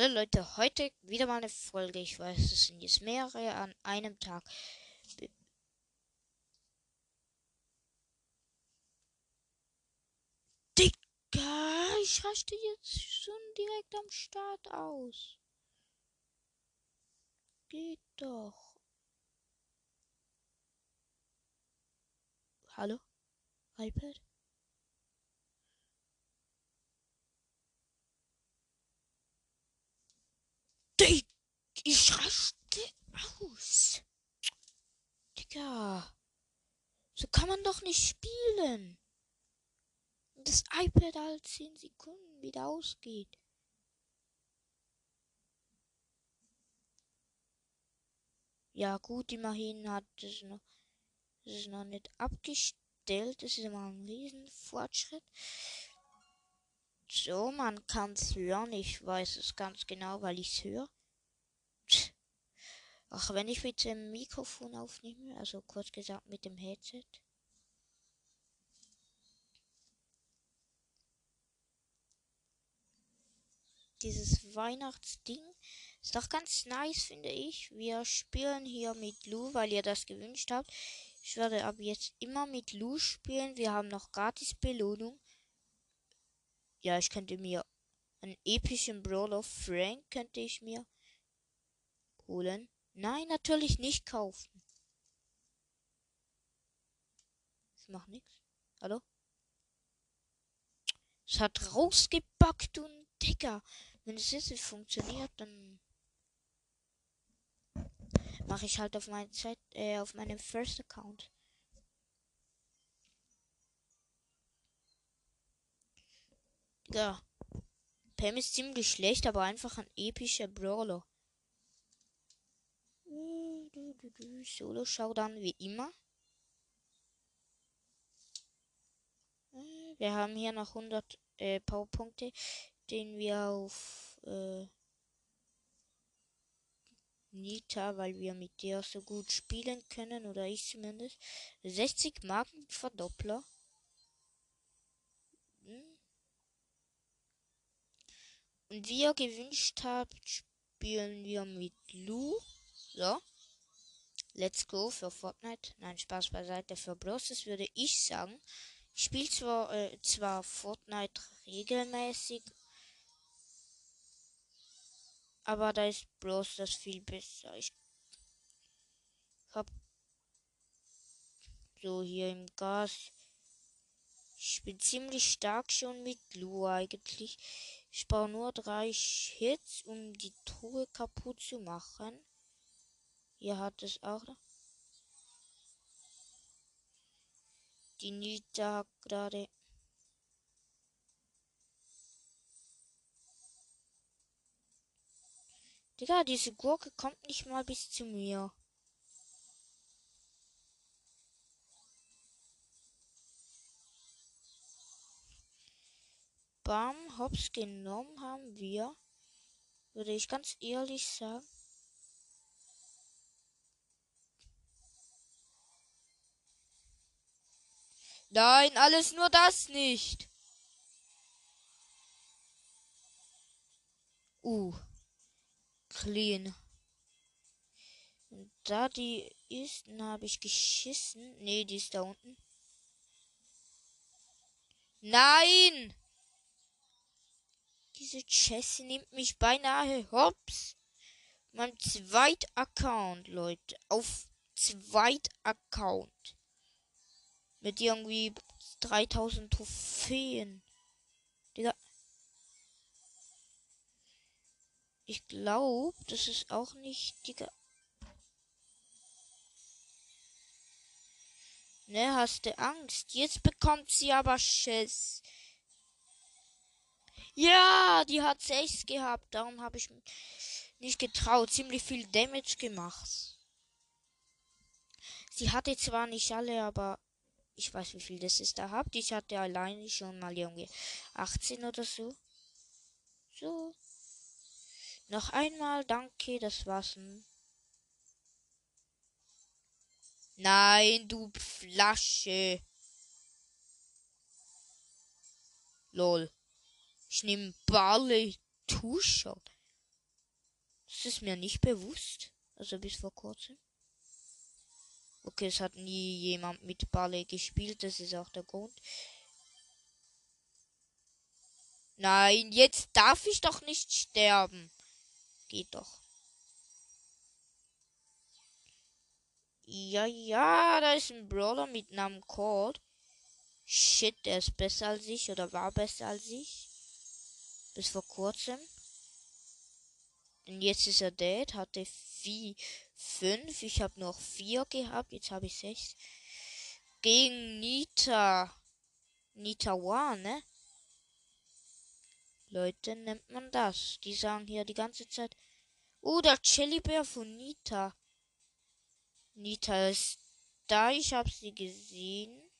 Hallo Leute, heute wieder mal eine Folge. Ich weiß, es sind jetzt mehrere an einem Tag. Digga, ich raste jetzt schon direkt am Start aus. Geht doch. Hallo? iPad? Digga, ich raste aus. Digga. So kann man doch nicht spielen. Das iPad halt 10 Sekunden wieder ausgeht. Ja gut, immerhin hat es noch, es ist noch nicht abgestellt. Das ist immer ein Riesenfortschritt. So, man kann es hören. Ich weiß es ganz genau, weil ich es höre. Ach, wenn ich mit dem Mikrofon aufnehme, also kurz gesagt mit dem Headset. Dieses Weihnachtsding ist doch ganz nice, finde ich. Wir spielen hier mit Lu, weil ihr das gewünscht habt. Ich werde ab jetzt immer mit Lu spielen. Wir haben noch gratis Belohnung. Ja, ich könnte mir einen epischen Brawler Frank könnte ich mir holen. Nein, natürlich nicht kaufen. Das macht nichts. Hallo? Es hat rausgebackt und Digga. Wenn es jetzt nicht funktioniert, dann mache ich halt auf meine Zeit, äh, auf meinem First Account. Ja. Pam ist ziemlich schlecht, aber einfach ein epischer Brawler. Solo Showdown wie immer. Wir haben hier noch 100 äh, Powerpunkte, den wir auf äh, Nita, weil wir mit der so gut spielen können, oder ich zumindest. 60 Marken Verdoppler. Hm. Und wie ihr gewünscht habt, spielen wir mit Lu. So. Let's go für Fortnite. Nein, Spaß beiseite. Für Bros. Das würde ich sagen. Ich spiele zwar, äh, zwar Fortnite regelmäßig, aber da ist Bros. das viel besser. Ich hab so hier im Gas. Ich bin ziemlich stark schon mit Lu eigentlich. Ich brauche nur drei Hits, um die Truhe kaputt zu machen. Ihr hat es auch. Die Nita gerade. Digga, diese Gurke kommt nicht mal bis zu mir. Bam, hops genommen haben wir. Würde ich ganz ehrlich sagen. Nein, alles nur das nicht. Uh. Clean. Und da die ist, habe ich geschissen. Nee, die ist da unten. Nein! Diese Jessie nimmt mich beinahe hops. Mein zweit Account, Leute. Auf zweit Account. Mit irgendwie 3000 Trophäen. Digga. Ich glaube, das ist auch nicht, Digga. Ne, hast du Angst? Jetzt bekommt sie aber Schiss. Ja, die hat 6 gehabt. Darum habe ich mich nicht getraut. Ziemlich viel Damage gemacht. Sie hatte zwar nicht alle, aber ich weiß, wie viel das ist da habt. Ich hatte alleine schon mal irgendwie 18 oder so. So. Noch einmal, danke, das war's. Nein, du Flasche. Lol. Ich nehme Barley Two-Shot. Das ist mir nicht bewusst. Also bis vor kurzem. Okay, es hat nie jemand mit Balle gespielt. Das ist auch der Grund. Nein, jetzt darf ich doch nicht sterben. Geht doch. Ja, ja, da ist ein Brawler mit Namen Cold. Shit, der ist besser als ich oder war besser als ich. Bis vor kurzem. Und jetzt ist er dead, hatte vier, fünf. Ich habe noch vier gehabt, jetzt habe ich sechs. Gegen Nita. Nita One, ne? Leute, nennt man das. Die sagen hier die ganze Zeit. Oh, der Chellybär von Nita. Nita ist da, ich habe sie gesehen.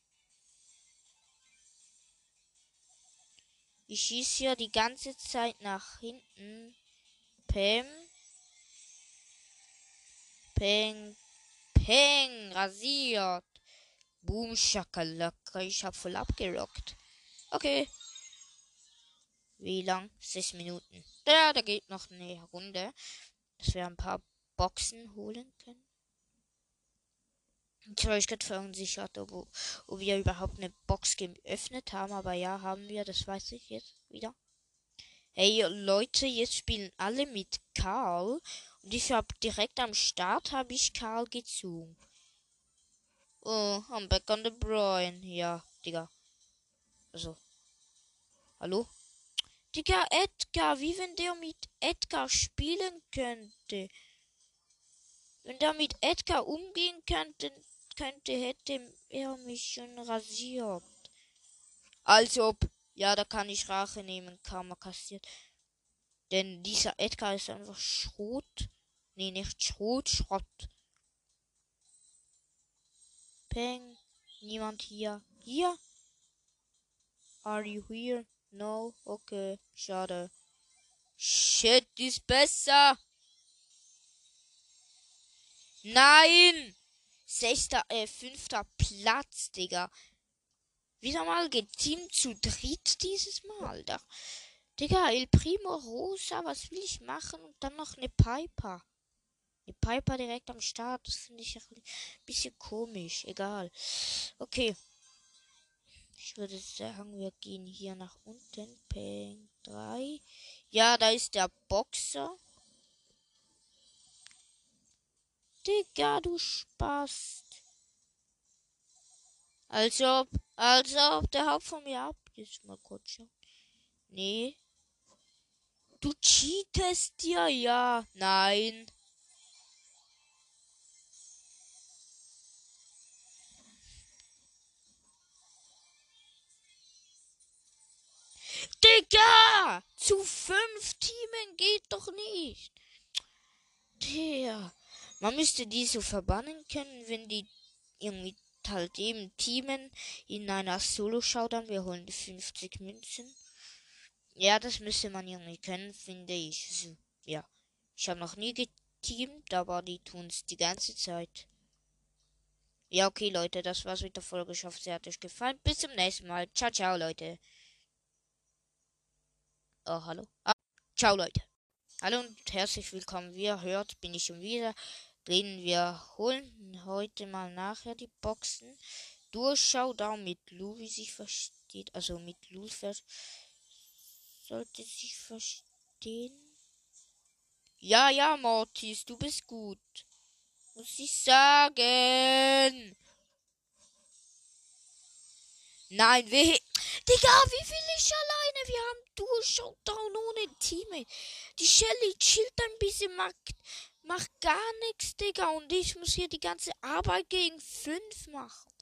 Ich schieße hier die ganze Zeit nach hinten. Pam. Peng. Peng. Rasiert. Boom, Schakalaka. Ich hab voll abgerockt. Okay. Wie lang? Sechs Minuten. Ja, da geht noch eine Runde. Dass wir ein paar Boxen holen können. Ich war gerade verunsichert, ob, ob wir überhaupt eine Box geöffnet haben, aber ja, haben wir, das weiß ich jetzt wieder. Hey Leute, jetzt spielen alle mit Karl und ich habe direkt am Start habe ich Karl gezogen. Oh, I'm back on the Brian. Ja, Digga. Also. Hallo? Digga, Edgar, wie wenn der mit Edgar spielen könnte. Wenn der mit Edgar umgehen könnte, könnte, hätte er mich schon rasiert. Als ob. Ja, da kann ich Rache nehmen. Karma kassiert. Denn dieser Edgar ist einfach Schrot. Nee, nicht Schrot, Schrott. Peng. Niemand hier. Hier? Are you here? No? Okay. Schade. Shit, ist besser. Nein! Sechster, äh, fünfter Platz, Digga. Wieder mal geteamt zu dritt dieses Mal. Da. Digga, El Primo Rosa, was will ich machen? Und dann noch eine Piper. Eine Piper direkt am Start. Das finde ich ein bisschen komisch. Egal. Okay. Ich würde sagen, wir gehen hier nach unten. Peng 3. Ja, da ist der Boxer. Digga, du Spaß. Als ob, als ob der Haupt von mir ab. Jetzt mal kurz schauen. Nee. Du cheatest ja, ja. Nein. Digga! Zu fünf Teamen geht doch nicht. Der. Man müsste die so verbannen können, wenn die irgendwie halt eben teamen in einer Solo-Showdown. Wir holen die 50 Münzen. Ja, das müsste man irgendwie können, finde ich. So, ja. Ich habe noch nie geteamt, aber die tun es die ganze Zeit. Ja, okay, Leute, das war's mit der Folge. Ich hoffe, sie hat euch gefallen. Bis zum nächsten Mal. Ciao, ciao, Leute. Oh, hallo. Ah, ciao, Leute. Hallo und herzlich willkommen. Wie ihr hört, bin ich schon wieder drin. Wir holen heute mal nachher die Boxen. Durchschau da mit Lu, wie sich versteht. Also mit Lu sollte sich verstehen. Ja, ja, Mortis, du bist gut. Muss ich sagen. Nein, wir. Digga, wie viel ich alleine? Wir haben Duo-Showdown ohne Teammate. Die Shelly chillt ein bisschen, macht, macht gar nichts, Digga. Und ich muss hier die ganze Arbeit gegen fünf machen.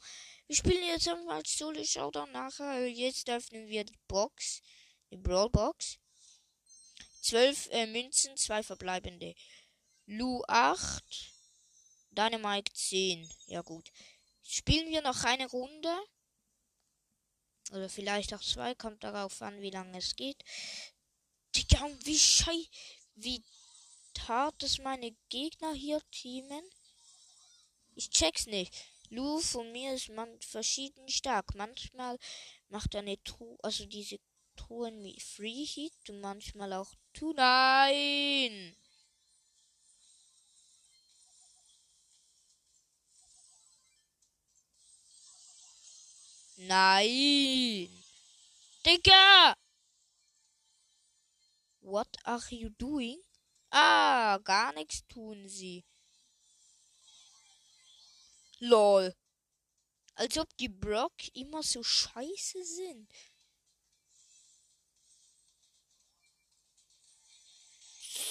Wir spielen jetzt einmal Solo-Showdown nachher. Jetzt öffnen wir die Box. Die Brawl-Box. Zwölf äh, Münzen, zwei verbleibende. Lu 8. Dynamite 10. Ja gut. Spielen wir noch eine Runde. Oder vielleicht auch zwei, kommt darauf an, wie lange es geht. Digga, und wie schei. Wie hart, dass meine Gegner hier teamen? Ich check's nicht. Lou von mir ist man verschieden stark. Manchmal macht er eine Truhe, also diese Truhen wie Free Heat und manchmal auch Tu Nein! Nein! Digga! What are you doing? Ah, gar nichts tun sie. Lol. Als ob die Brock immer so scheiße sind.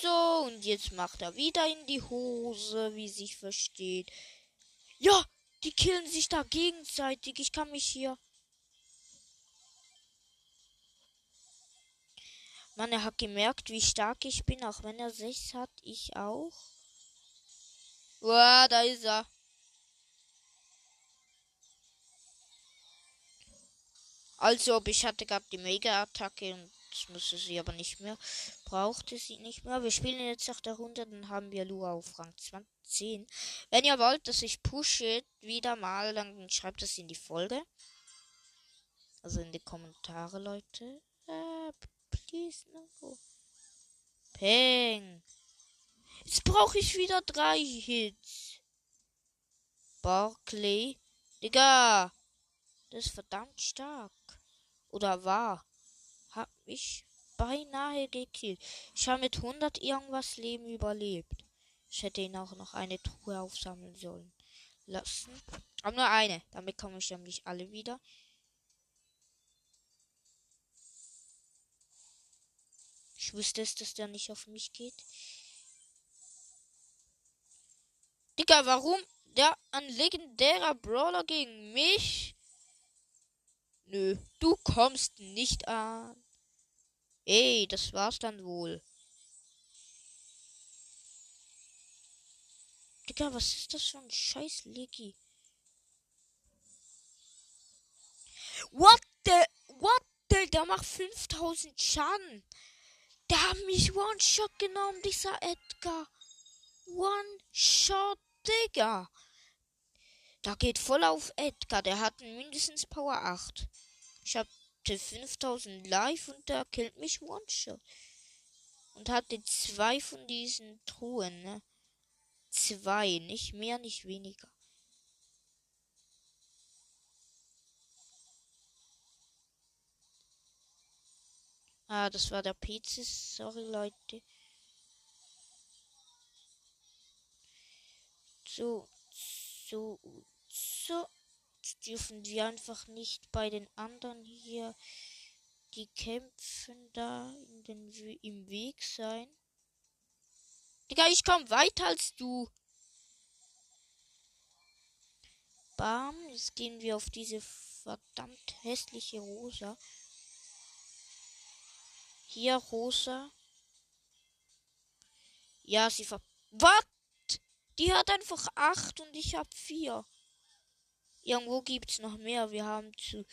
So, und jetzt macht er wieder in die Hose, wie sich versteht. Ja, die killen sich da gegenseitig. Ich kann mich hier. Mann, er hat gemerkt, wie stark ich bin, auch wenn er 6 hat. Ich auch. Uah, da ist er. Also, ich hatte gerade die Mega-Attacke und musste sie aber nicht mehr. Brauchte sie nicht mehr. Wir spielen jetzt nach der Runde, dann haben wir Lua auf Rang 10. Wenn ihr wollt, dass ich pushe wieder mal, dann schreibt es in die Folge. Also in die Kommentare, Leute. Äh, please, no. Peng. Jetzt brauche ich wieder drei Hits. Barclay. Digga. Das ist verdammt stark. Oder war. Hab mich beinahe gekillt. Ich habe mit 100 irgendwas Leben überlebt. Ich hätte ihn auch noch eine Truhe aufsammeln sollen. Lassen. Aber nur eine. Damit komme ich nämlich alle wieder. Ich wusste es, dass der nicht auf mich geht. Digga, warum der ein legendärer Brawler gegen mich? Nö, du kommst nicht an. Ey, das war's dann wohl. Digga, was ist das für ein scheiß Legi? What the? What the? Der macht 5000 Schaden. Der hat mich One-Shot genommen, dieser Edgar. One-Shot, Digga. Da geht voll auf Edgar. Der hat mindestens Power 8. Ich hatte 5000 Live und der killt mich One-Shot. Und hatte zwei von diesen Truhen, ne? Zwei, nicht mehr, nicht weniger. Ah, das war der PC. Sorry, Leute. So, so, so dürfen wir einfach nicht bei den anderen hier, die kämpfen da in den, im Weg sein. Digga, ich komm weiter als du. Bam, jetzt gehen wir auf diese verdammt hässliche Rosa. Hier Rosa. Ja, sie ver... Was? Die hat einfach acht und ich hab vier. Irgendwo gibt's noch mehr. Wir haben zu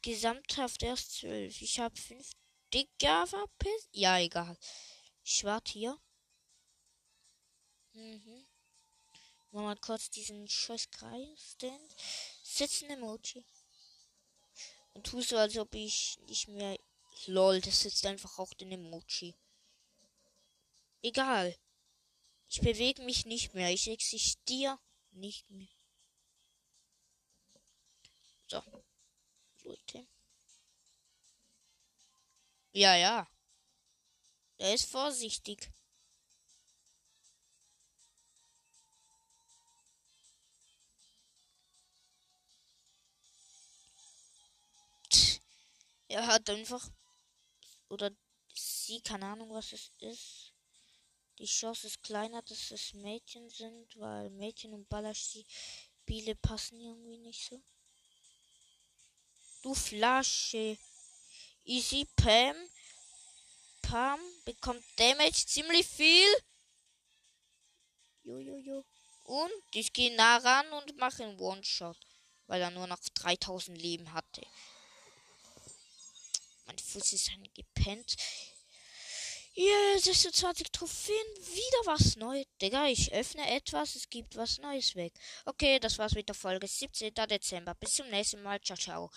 gesamthaft erst zwölf. Ich hab fünf. Digga, verpiss. Ja, egal. Ich warte hier. Mhm. Mal kurz diesen scheiß Kreis. Sitzen Emoji. Und tu so, als ob ich nicht mehr. Lol, das sitzt einfach auch den Emoji. Egal. Ich bewege mich nicht mehr. Ich existiere nicht mehr. So. Leute. Ja, ja. Er ist vorsichtig. Er hat einfach. Oder sie, keine Ahnung, was es ist. Die Chance ist kleiner, dass es Mädchen sind, weil Mädchen und Ballerspiele passen irgendwie nicht so. Du Flasche. Easy Pam. Pam bekommt Damage ziemlich viel. Jojojo. Jo, jo. Und ich gehe nah ran und mache einen One-Shot, weil er nur noch 3000 Leben hatte. Mein Fuß ist ein gepennt. Yeah, 26 Trophäen, wieder was Neues. Digga, ich öffne etwas, es gibt was Neues weg. Okay, das war's mit der Folge 17. Dezember. Bis zum nächsten Mal. Ciao, ciao.